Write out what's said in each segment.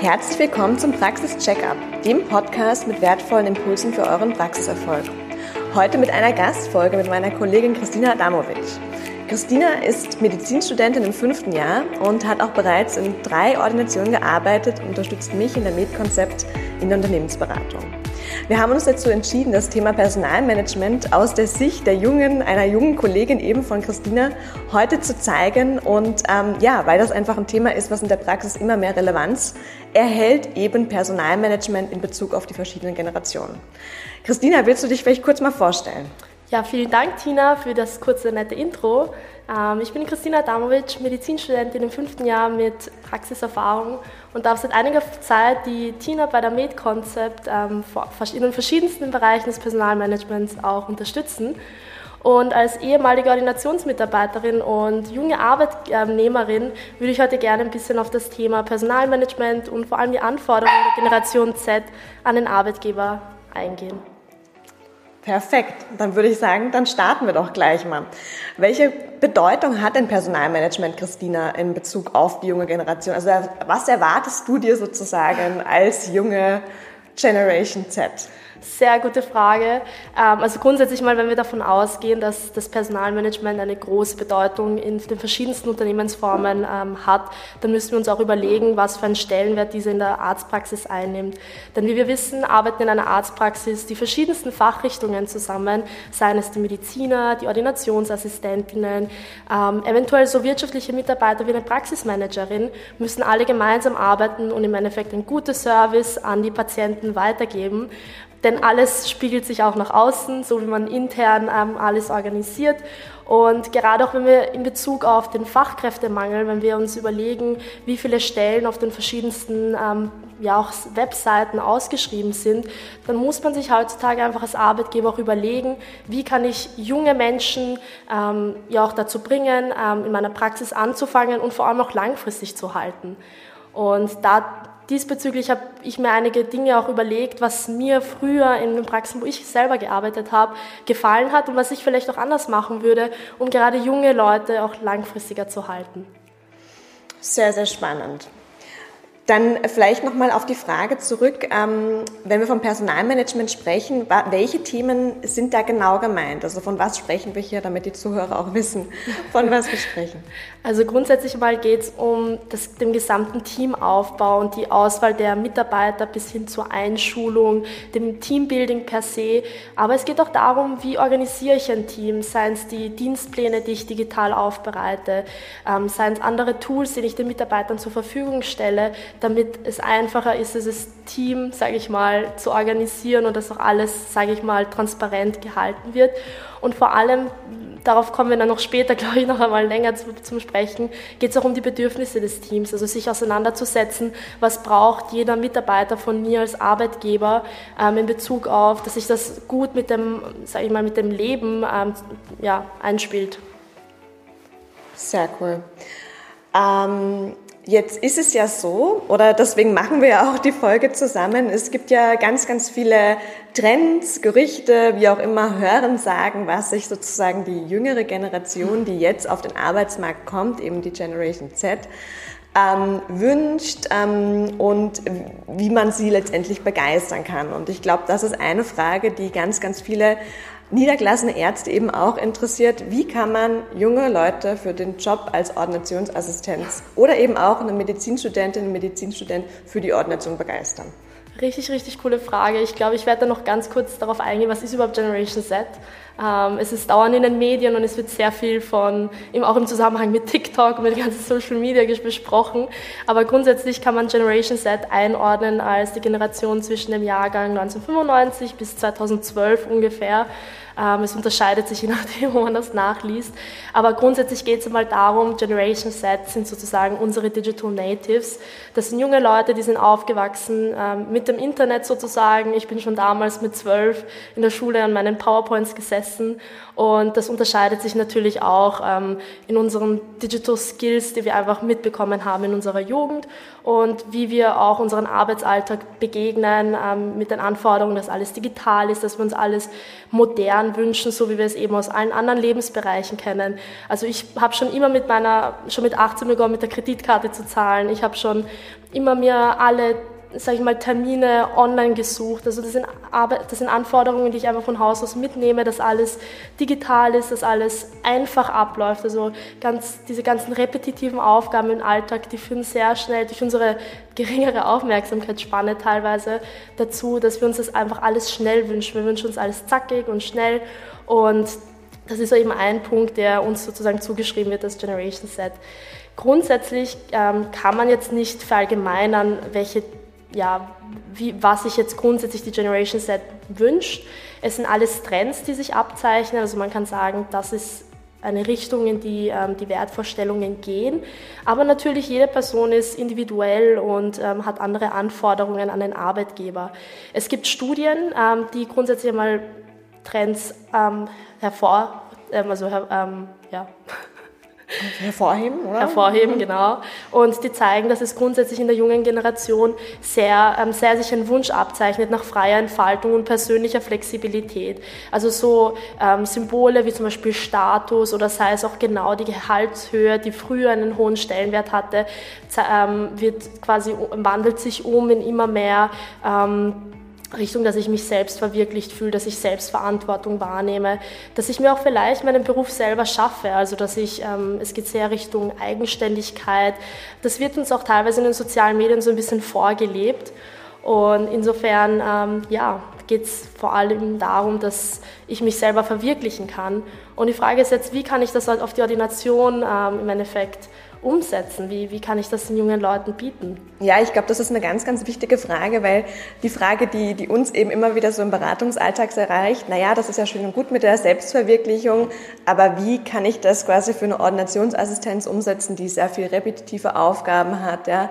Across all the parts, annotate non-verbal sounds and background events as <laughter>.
Herzlich willkommen zum Praxis-Checkup, dem Podcast mit wertvollen Impulsen für euren Praxiserfolg. Heute mit einer Gastfolge mit meiner Kollegin Christina Adamovic. Christina ist Medizinstudentin im fünften Jahr und hat auch bereits in drei Ordinationen gearbeitet und unterstützt mich in der Med-Konzept in der Unternehmensberatung. Wir haben uns dazu entschieden, das Thema Personalmanagement aus der Sicht der jungen, einer jungen Kollegin eben von Christina heute zu zeigen. Und ähm, ja, weil das einfach ein Thema ist, was in der Praxis immer mehr Relevanz erhält, eben Personalmanagement in Bezug auf die verschiedenen Generationen. Christina, willst du dich vielleicht kurz mal vorstellen? Ja, vielen Dank, Tina, für das kurze, nette Intro. Ähm, ich bin Christina Damovic, Medizinstudentin im fünften Jahr mit Praxiserfahrung und darf seit einiger Zeit die Tina bei der Med-Concept ähm, in den verschiedensten Bereichen des Personalmanagements auch unterstützen. Und als ehemalige Ordinationsmitarbeiterin und junge Arbeitnehmerin würde ich heute gerne ein bisschen auf das Thema Personalmanagement und vor allem die Anforderungen der Generation Z an den Arbeitgeber eingehen. Perfekt. Dann würde ich sagen, dann starten wir doch gleich mal. Welche Bedeutung hat denn Personalmanagement, Christina, in Bezug auf die junge Generation? Also was erwartest du dir sozusagen als junge Generation Z? Sehr gute Frage. Ähm, also grundsätzlich mal, wenn wir davon ausgehen, dass das Personalmanagement eine große Bedeutung in den verschiedensten Unternehmensformen ähm, hat, dann müssen wir uns auch überlegen, was für einen Stellenwert diese in der Arztpraxis einnimmt. Denn wie wir wissen, arbeiten in einer Arztpraxis die verschiedensten Fachrichtungen zusammen, seien es die Mediziner, die Ordinationsassistentinnen, ähm, eventuell so wirtschaftliche Mitarbeiter wie eine Praxismanagerin, müssen alle gemeinsam arbeiten und im Endeffekt ein gutes Service an die Patienten weitergeben. Denn alles spiegelt sich auch nach außen, so wie man intern ähm, alles organisiert. Und gerade auch wenn wir in Bezug auf den Fachkräftemangel, wenn wir uns überlegen, wie viele Stellen auf den verschiedensten ähm, ja auch Webseiten ausgeschrieben sind, dann muss man sich heutzutage einfach als Arbeitgeber auch überlegen, wie kann ich junge Menschen ähm, ja auch dazu bringen, ähm, in meiner Praxis anzufangen und vor allem auch langfristig zu halten. Und da diesbezüglich habe ich mir einige Dinge auch überlegt, was mir früher in den Praxen, wo ich selber gearbeitet habe, gefallen hat und was ich vielleicht auch anders machen würde, um gerade junge Leute auch langfristiger zu halten. Sehr, sehr spannend. Dann vielleicht nochmal auf die Frage zurück, ähm, wenn wir vom Personalmanagement sprechen, welche Themen sind da genau gemeint? Also von was sprechen wir hier, damit die Zuhörer auch wissen, <laughs> von was wir sprechen? Also grundsätzlich mal geht es um das, den gesamten Teamaufbau und die Auswahl der Mitarbeiter bis hin zur Einschulung, dem Teambuilding per se. Aber es geht auch darum, wie organisiere ich ein Team, seien es die Dienstpläne, die ich digital aufbereite, ähm, seien es andere Tools, die ich den Mitarbeitern zur Verfügung stelle, damit es einfacher ist, dieses Team, sage ich mal, zu organisieren und dass auch alles, sage ich mal, transparent gehalten wird. Und vor allem, darauf kommen wir dann noch später, <laughs> glaube ich, noch einmal länger zu, zum Sprechen, geht es auch um die Bedürfnisse des Teams, also sich auseinanderzusetzen, was braucht jeder Mitarbeiter von mir als Arbeitgeber ähm, in Bezug auf, dass sich das gut mit dem, sage ich mal, mit dem Leben ähm, ja, einspielt. Sehr cool. Ähm Jetzt ist es ja so, oder deswegen machen wir ja auch die Folge zusammen. Es gibt ja ganz, ganz viele Trends, Gerüchte, wie auch immer, hören, sagen, was sich sozusagen die jüngere Generation, die jetzt auf den Arbeitsmarkt kommt, eben die Generation Z, ähm, wünscht ähm, und wie man sie letztendlich begeistern kann. Und ich glaube, das ist eine Frage, die ganz, ganz viele niedergelassene Ärzte eben auch interessiert, wie kann man junge Leute für den Job als Ordinationsassistenz oder eben auch eine Medizinstudentin, einen Medizinstudent für die Ordination begeistern? Richtig, richtig coole Frage. Ich glaube, ich werde da noch ganz kurz darauf eingehen, was ist überhaupt Generation Z? Ähm, es ist dauernd in den Medien und es wird sehr viel von, auch im Zusammenhang mit TikTok und mit ganzen Social Media besprochen. Aber grundsätzlich kann man Generation Z einordnen als die Generation zwischen dem Jahrgang 1995 bis 2012 ungefähr. Ähm, es unterscheidet sich je nachdem, <laughs> wo man das nachliest. Aber grundsätzlich geht es einmal darum, Generation Z sind sozusagen unsere Digital Natives. Das sind junge Leute, die sind aufgewachsen ähm, mit dem Internet sozusagen. Ich bin schon damals mit zwölf in der Schule an meinen PowerPoints gesessen und das unterscheidet sich natürlich auch ähm, in unseren Digital Skills, die wir einfach mitbekommen haben in unserer Jugend und wie wir auch unseren Arbeitsalltag begegnen mit den Anforderungen, dass alles digital ist, dass wir uns alles modern wünschen, so wie wir es eben aus allen anderen Lebensbereichen kennen. Also ich habe schon immer mit meiner, schon mit 18 begonnen, mit der Kreditkarte zu zahlen. Ich habe schon immer mir alle sage ich mal, Termine online gesucht. Also das sind, das sind Anforderungen, die ich einfach von Haus aus mitnehme, dass alles digital ist, dass alles einfach abläuft. Also ganz, diese ganzen repetitiven Aufgaben im Alltag, die führen sehr schnell durch unsere geringere Aufmerksamkeitsspanne teilweise dazu, dass wir uns das einfach alles schnell wünschen. Wir wünschen uns alles zackig und schnell und das ist eben ein Punkt, der uns sozusagen zugeschrieben wird als Generation Set. Grundsätzlich ähm, kann man jetzt nicht verallgemeinern, welche ja, wie, was sich jetzt grundsätzlich die Generation Z wünscht. Es sind alles Trends, die sich abzeichnen. Also man kann sagen, das ist eine Richtung, in die ähm, die Wertvorstellungen gehen. Aber natürlich, jede Person ist individuell und ähm, hat andere Anforderungen an den Arbeitgeber. Es gibt Studien, ähm, die grundsätzlich einmal Trends ähm, hervor, ähm, also ähm, ja, Hervorheben, oder? Hervorheben, mhm. genau. Und die zeigen, dass es grundsätzlich in der jungen Generation sehr, ähm, sehr sich ein Wunsch abzeichnet nach freier Entfaltung und persönlicher Flexibilität. Also so ähm, Symbole wie zum Beispiel Status oder sei es auch genau die Gehaltshöhe, die früher einen hohen Stellenwert hatte, ähm, wird quasi, wandelt sich um in immer mehr ähm, Richtung, dass ich mich selbst verwirklicht fühle, dass ich Selbstverantwortung wahrnehme, dass ich mir auch vielleicht meinen Beruf selber schaffe, also dass ich, ähm, es geht sehr Richtung Eigenständigkeit. Das wird uns auch teilweise in den sozialen Medien so ein bisschen vorgelebt. Und insofern, ähm, ja, geht es vor allem darum, dass ich mich selber verwirklichen kann. Und die Frage ist jetzt, wie kann ich das halt auf die Ordination ähm, im Endeffekt umsetzen? Wie, wie kann ich das den jungen Leuten bieten? Ja, ich glaube, das ist eine ganz, ganz wichtige Frage, weil die Frage, die, die uns eben immer wieder so im Beratungsalltag erreicht, naja, das ist ja schön und gut mit der Selbstverwirklichung, aber wie kann ich das quasi für eine Ordinationsassistenz umsetzen, die sehr viel repetitive Aufgaben hat, ja?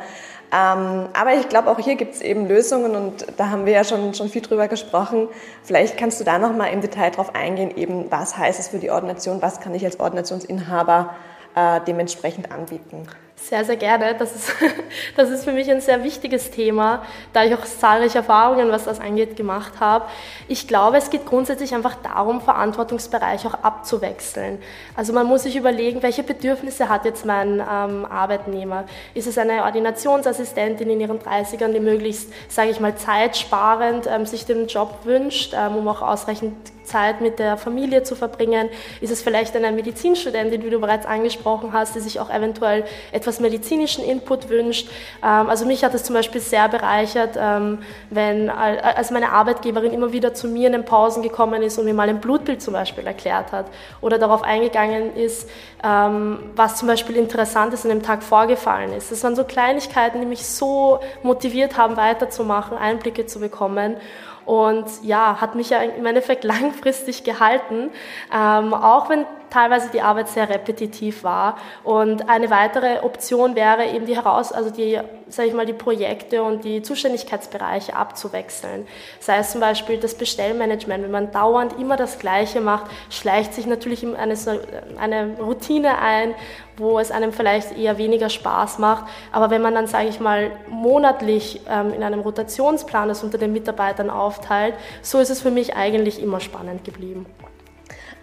Ähm, aber ich glaube, auch hier gibt es eben Lösungen und da haben wir ja schon, schon viel drüber gesprochen. Vielleicht kannst du da nochmal im Detail drauf eingehen, eben was heißt es für die Ordination, was kann ich als Ordinationsinhaber äh, dementsprechend anbieten. Sehr, sehr gerne. Das ist, <laughs> das ist für mich ein sehr wichtiges Thema, da ich auch zahlreiche Erfahrungen, was das angeht, gemacht habe. Ich glaube, es geht grundsätzlich einfach darum, Verantwortungsbereiche auch abzuwechseln. Also man muss sich überlegen, welche Bedürfnisse hat jetzt mein ähm, Arbeitnehmer? Ist es eine Ordinationsassistentin in ihren 30ern, die möglichst, sage ich mal, zeitsparend ähm, sich den Job wünscht, ähm, um auch ausreichend Zeit mit der Familie zu verbringen? Ist es vielleicht eine Medizinstudentin, wie du bereits angesprochen hast, die sich auch eventuell etwas medizinischen Input wünscht? Ähm, also mich hat es zum Beispiel sehr bereichert, ähm, wenn als meine Arbeitgeberin immer wieder zu mir in den Pausen gekommen ist und mir mal ein Blutbild zum Beispiel erklärt hat oder darauf eingegangen ist, ähm, was zum Beispiel interessant ist an dem Tag vorgefallen ist. Das waren so Kleinigkeiten, die mich so motiviert haben, weiterzumachen, Einblicke zu bekommen. Und ja, hat mich ja im Endeffekt <laughs> langfristig gehalten, ähm, auch wenn teilweise die Arbeit sehr repetitiv war. Und eine weitere Option wäre eben die heraus, also die, sage ich mal, die Projekte und die Zuständigkeitsbereiche abzuwechseln. Sei es zum Beispiel das Bestellmanagement. Wenn man dauernd immer das Gleiche macht, schleicht sich natürlich eine, eine Routine ein, wo es einem vielleicht eher weniger Spaß macht. Aber wenn man dann, sage ich mal, monatlich ähm, in einem Rotationsplan das unter den Mitarbeitern aufteilt, so ist es für mich eigentlich immer spannend geblieben.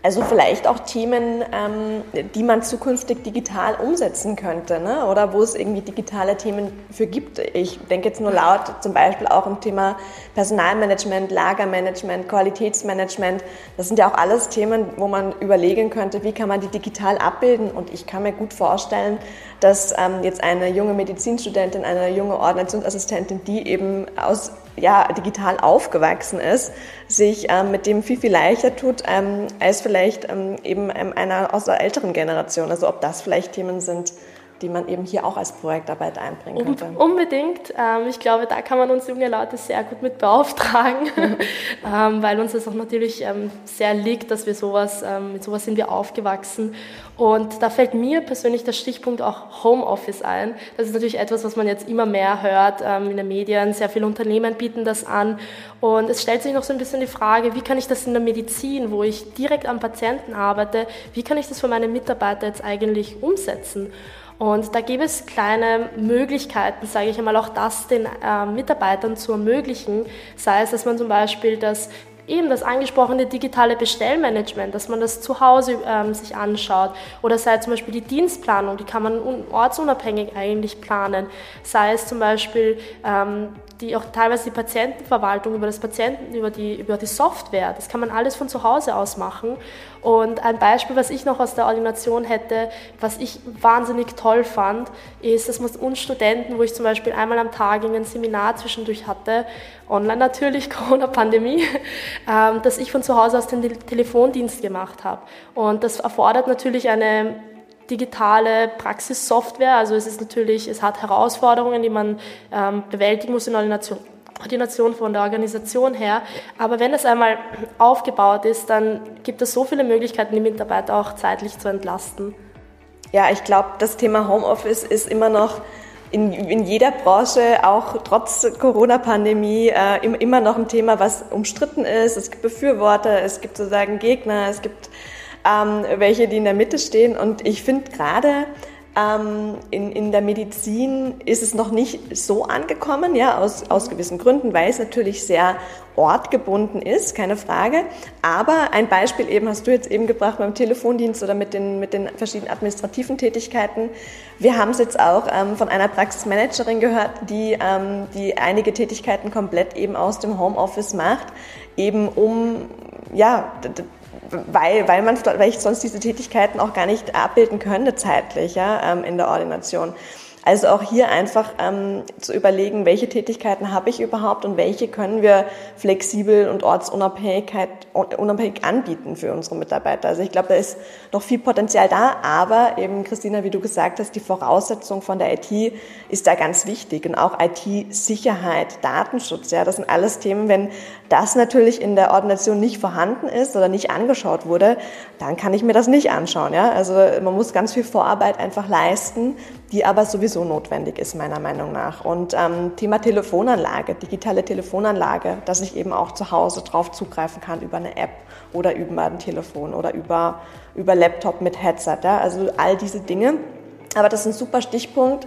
Also vielleicht auch Themen, ähm, die man zukünftig digital umsetzen könnte, ne? oder wo es irgendwie digitale Themen für gibt. Ich denke jetzt nur laut zum Beispiel auch im Thema Personalmanagement, Lagermanagement, Qualitätsmanagement. Das sind ja auch alles Themen, wo man überlegen könnte, wie kann man die digital abbilden. Und ich kann mir gut vorstellen, dass ähm, jetzt eine junge Medizinstudentin, eine junge Ordinationsassistentin, die eben aus ja, digital aufgewachsen ist, sich ähm, mit dem viel, viel leichter tut, ähm, als vielleicht ähm, eben ähm, einer aus der älteren Generation. Also ob das vielleicht Themen sind, die man eben hier auch als Projektarbeit einbringen könnte. Unbedingt. Ähm, ich glaube, da kann man uns junge Leute sehr gut mit beauftragen, <laughs> ähm, weil uns das auch natürlich ähm, sehr liegt, dass wir sowas, mit sowas sind wir aufgewachsen. Und da fällt mir persönlich der Stichpunkt auch Homeoffice ein. Das ist natürlich etwas, was man jetzt immer mehr hört in den Medien. Sehr viele Unternehmen bieten das an. Und es stellt sich noch so ein bisschen die Frage, wie kann ich das in der Medizin, wo ich direkt am Patienten arbeite, wie kann ich das für meine Mitarbeiter jetzt eigentlich umsetzen? Und da gibt es kleine Möglichkeiten, sage ich einmal, auch das den äh, Mitarbeitern zu ermöglichen. Sei es, dass man zum Beispiel das eben das angesprochene digitale Bestellmanagement, dass man das zu Hause ähm, sich anschaut. Oder sei zum Beispiel die Dienstplanung, die kann man ortsunabhängig eigentlich planen. Sei es zum Beispiel ähm, die auch teilweise die Patientenverwaltung über das Patienten, über die, über die Software. Das kann man alles von zu Hause aus machen. Und ein Beispiel, was ich noch aus der Ordination hätte, was ich wahnsinnig toll fand, ist, dass man uns Studenten, wo ich zum Beispiel einmal am Tag ein Seminar zwischendurch hatte, online natürlich, <laughs> Corona-Pandemie, ähm, dass ich von zu Hause aus den Telefondienst gemacht habe. Und das erfordert natürlich eine digitale Praxissoftware. Also es ist natürlich, es hat Herausforderungen, die man ähm, bewältigen muss in Ordination. Koordination von der Organisation her. Aber wenn es einmal aufgebaut ist, dann gibt es so viele Möglichkeiten, die Mitarbeiter auch zeitlich zu entlasten. Ja, ich glaube, das Thema Homeoffice ist immer noch in, in jeder Branche, auch trotz Corona-Pandemie, äh, immer noch ein Thema, was umstritten ist. Es gibt Befürworter, es gibt sozusagen Gegner, es gibt ähm, welche, die in der Mitte stehen. Und ich finde gerade ähm, in, in der Medizin ist es noch nicht so angekommen, ja, aus, aus gewissen Gründen, weil es natürlich sehr ortgebunden ist, keine Frage. Aber ein Beispiel eben hast du jetzt eben gebracht beim Telefondienst oder mit den, mit den verschiedenen administrativen Tätigkeiten. Wir haben es jetzt auch ähm, von einer Praxismanagerin gehört, die, ähm, die einige Tätigkeiten komplett eben aus dem Homeoffice macht, eben um ja, weil, weil, man, weil ich sonst diese Tätigkeiten auch gar nicht abbilden könnte zeitlich ja, ähm, in der Ordination. Also auch hier einfach ähm, zu überlegen, welche Tätigkeiten habe ich überhaupt und welche können wir flexibel und ortsunabhängig unabhängig anbieten für unsere Mitarbeiter. Also ich glaube, da ist noch viel Potenzial da, aber eben, Christina, wie du gesagt hast, die Voraussetzung von der IT ist da ganz wichtig und auch IT-Sicherheit, Datenschutz, ja, das sind alles Themen, wenn das natürlich in der Ordination nicht vorhanden ist oder nicht angeschaut wurde, dann kann ich mir das nicht anschauen, ja. Also man muss ganz viel Vorarbeit einfach leisten, die aber sowieso notwendig ist, meiner Meinung nach. Und ähm, Thema Telefonanlage, digitale Telefonanlage, dass ich eben auch zu Hause drauf zugreifen kann über eine App oder über ein Telefon oder über, über Laptop mit Headset. Ja? Also all diese Dinge. Aber das ist ein super Stichpunkt.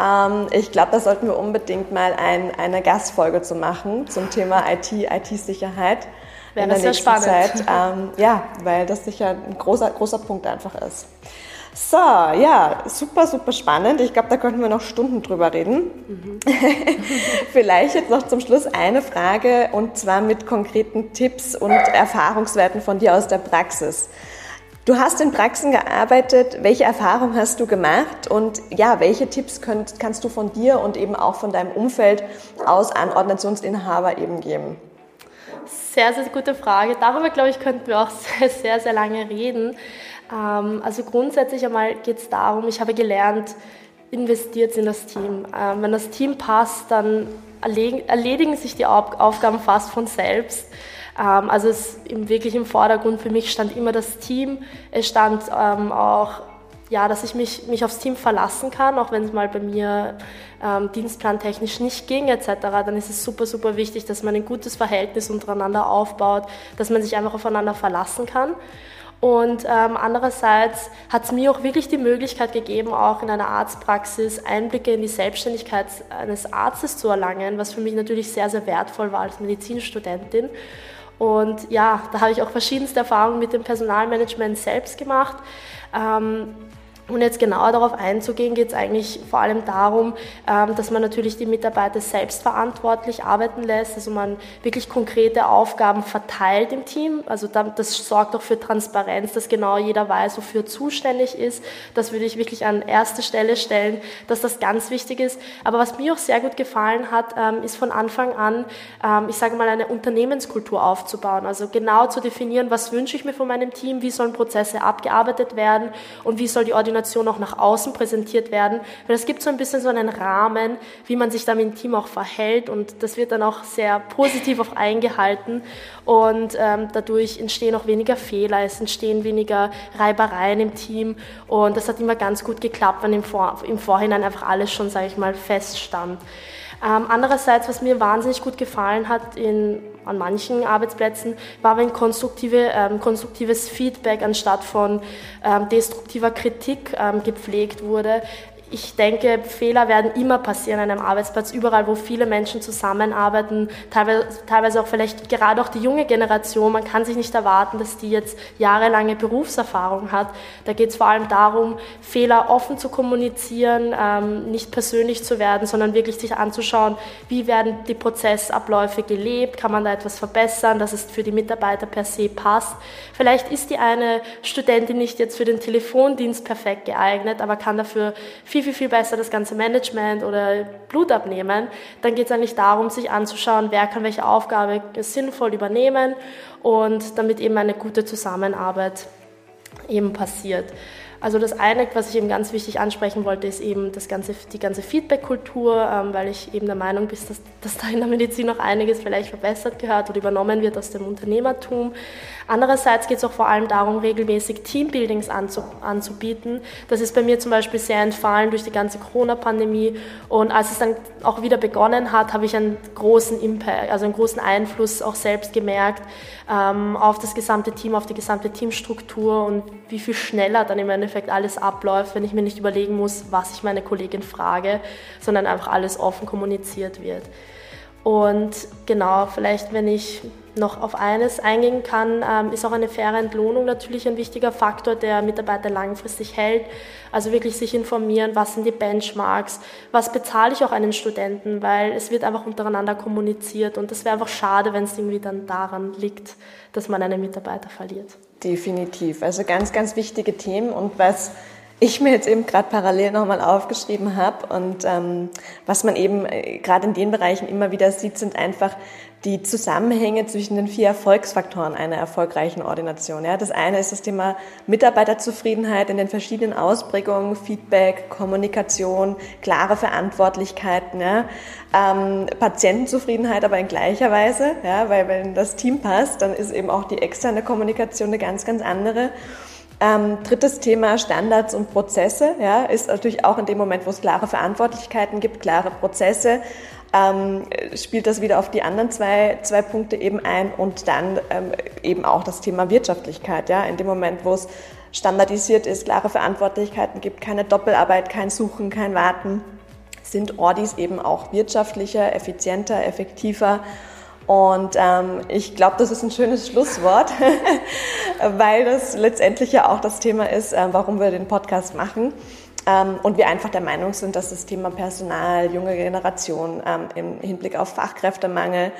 Ähm, ich glaube, da sollten wir unbedingt mal ein, eine Gastfolge zu machen zum Thema IT, IT-Sicherheit. Wäre das sehr spannend. Zeit. Ähm, ja, weil das sicher ein großer, großer Punkt einfach ist. So, ja, super, super spannend. Ich glaube, da könnten wir noch Stunden drüber reden. Mhm. <laughs> Vielleicht jetzt noch zum Schluss eine Frage und zwar mit konkreten Tipps und Erfahrungswerten von dir aus der Praxis. Du hast in Praxen gearbeitet. Welche Erfahrung hast du gemacht? Und ja, welche Tipps könnt, kannst du von dir und eben auch von deinem Umfeld aus an Ordinationsinhaber eben geben? Sehr, sehr gute Frage. Darüber, glaube ich, könnten wir auch <laughs> sehr, sehr, sehr lange reden. Ähm, also grundsätzlich einmal geht es darum, ich habe gelernt, investiert in das Team. Ähm, wenn das Team passt, dann erledigen sich die Aufgaben fast von selbst. Ähm, also es wirklich im Vordergrund für mich stand immer das Team. Es stand auch ja, dass ich mich, mich aufs Team verlassen kann, auch wenn es mal bei mir ähm, dienstplantechnisch nicht ging etc., dann ist es super, super wichtig, dass man ein gutes Verhältnis untereinander aufbaut, dass man sich einfach aufeinander verlassen kann. Und ähm, andererseits hat es mir auch wirklich die Möglichkeit gegeben, auch in einer Arztpraxis Einblicke in die Selbstständigkeit eines Arztes zu erlangen, was für mich natürlich sehr, sehr wertvoll war als Medizinstudentin. Und ja, da habe ich auch verschiedenste Erfahrungen mit dem Personalmanagement selbst gemacht. Ähm, und jetzt genauer darauf einzugehen, geht es eigentlich vor allem darum, ähm, dass man natürlich die Mitarbeiter selbstverantwortlich arbeiten lässt, also man wirklich konkrete Aufgaben verteilt im Team. Also das sorgt auch für Transparenz, dass genau jeder weiß, wofür zuständig ist. Das würde ich wirklich an erste Stelle stellen, dass das ganz wichtig ist. Aber was mir auch sehr gut gefallen hat, ähm, ist von Anfang an, ähm, ich sage mal, eine Unternehmenskultur aufzubauen. Also genau zu definieren, was wünsche ich mir von meinem Team, wie sollen Prozesse abgearbeitet werden und wie soll die Ordination Organisation auch nach außen präsentiert werden, weil es gibt so ein bisschen so einen Rahmen, wie man sich dann im Team auch verhält. Und das wird dann auch sehr positiv auch eingehalten. Und ähm, dadurch entstehen auch weniger Fehler, es entstehen weniger Reibereien im Team. Und das hat immer ganz gut geklappt, wenn im, Vor im Vorhinein einfach alles schon, sage ich mal, feststand. Ähm, andererseits, was mir wahnsinnig gut gefallen hat in, an manchen Arbeitsplätzen, war, wenn konstruktive, ähm, konstruktives Feedback anstatt von ähm, destruktiver Kritik ähm, gepflegt wurde ich denke, Fehler werden immer passieren an einem Arbeitsplatz, überall, wo viele Menschen zusammenarbeiten, teilweise, teilweise auch vielleicht gerade auch die junge Generation. Man kann sich nicht erwarten, dass die jetzt jahrelange Berufserfahrung hat. Da geht es vor allem darum, Fehler offen zu kommunizieren, ähm, nicht persönlich zu werden, sondern wirklich sich anzuschauen, wie werden die Prozessabläufe gelebt, kann man da etwas verbessern, dass es für die Mitarbeiter per se passt. Vielleicht ist die eine Studentin nicht jetzt für den Telefondienst perfekt geeignet, aber kann dafür viel viel, viel, viel besser das ganze Management oder Blut abnehmen, dann geht es eigentlich darum, sich anzuschauen, wer kann welche Aufgabe sinnvoll übernehmen und damit eben eine gute Zusammenarbeit eben passiert. Also das eine, was ich eben ganz wichtig ansprechen wollte, ist eben das ganze, die ganze Feedback-Kultur, ähm, weil ich eben der Meinung bin, dass, dass da in der Medizin noch einiges vielleicht verbessert gehört oder übernommen wird aus dem Unternehmertum. Andererseits geht es auch vor allem darum, regelmäßig Teambuildings anzubieten. Das ist bei mir zum Beispiel sehr entfallen durch die ganze Corona-Pandemie. Und als es dann auch wieder begonnen hat, habe ich einen großen Impact, also einen großen Einfluss auch selbst gemerkt ähm, auf das gesamte Team, auf die gesamte Teamstruktur und wie viel schneller dann im Endeffekt Endeffekt alles abläuft, wenn ich mir nicht überlegen muss, was ich meine Kollegin frage, sondern einfach alles offen kommuniziert wird. Und genau, vielleicht wenn ich noch auf eines eingehen kann, ähm, ist auch eine faire Entlohnung natürlich ein wichtiger Faktor, der Mitarbeiter langfristig hält. Also wirklich sich informieren, was sind die Benchmarks, was bezahle ich auch einen Studenten, weil es wird einfach untereinander kommuniziert und das wäre einfach schade, wenn es irgendwie dann daran liegt, dass man einen Mitarbeiter verliert. Definitiv. Also ganz, ganz wichtige Themen und was ich mir jetzt eben gerade parallel nochmal aufgeschrieben habe und ähm, was man eben äh, gerade in den Bereichen immer wieder sieht, sind einfach die Zusammenhänge zwischen den vier Erfolgsfaktoren einer erfolgreichen Ordination. Ja, das eine ist das Thema Mitarbeiterzufriedenheit in den verschiedenen Ausprägungen, Feedback, Kommunikation, klare Verantwortlichkeiten, ja, ähm, Patientenzufriedenheit aber in gleicher Weise, ja, weil wenn das Team passt, dann ist eben auch die externe Kommunikation eine ganz, ganz andere. Ähm, drittes Thema Standards und Prozesse, ja, ist natürlich auch in dem Moment, wo es klare Verantwortlichkeiten gibt, klare Prozesse, ähm, spielt das wieder auf die anderen zwei, zwei Punkte eben ein und dann ähm, eben auch das Thema Wirtschaftlichkeit. Ja? In dem Moment, wo es standardisiert ist, klare Verantwortlichkeiten gibt, keine Doppelarbeit, kein Suchen, kein Warten, sind Ordis eben auch wirtschaftlicher, effizienter, effektiver. Und ähm, ich glaube, das ist ein schönes Schlusswort, <laughs> weil das letztendlich ja auch das Thema ist, äh, warum wir den Podcast machen. Ähm, und wir einfach der Meinung sind, dass das Thema Personal, junge Generation ähm, im Hinblick auf Fachkräftemangel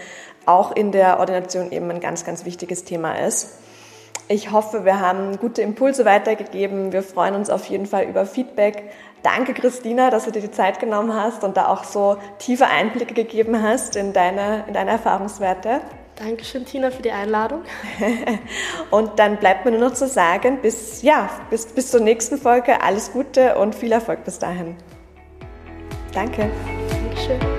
auch in der Ordination eben ein ganz, ganz wichtiges Thema ist. Ich hoffe, wir haben gute Impulse weitergegeben. Wir freuen uns auf jeden Fall über Feedback. Danke, Christina, dass du dir die Zeit genommen hast und da auch so tiefe Einblicke gegeben hast in deine, in deine Erfahrungswerte. Dankeschön, Tina, für die Einladung. <laughs> und dann bleibt mir nur noch zu sagen, bis, ja, bis, bis zur nächsten Folge alles Gute und viel Erfolg bis dahin. Danke. Dankeschön.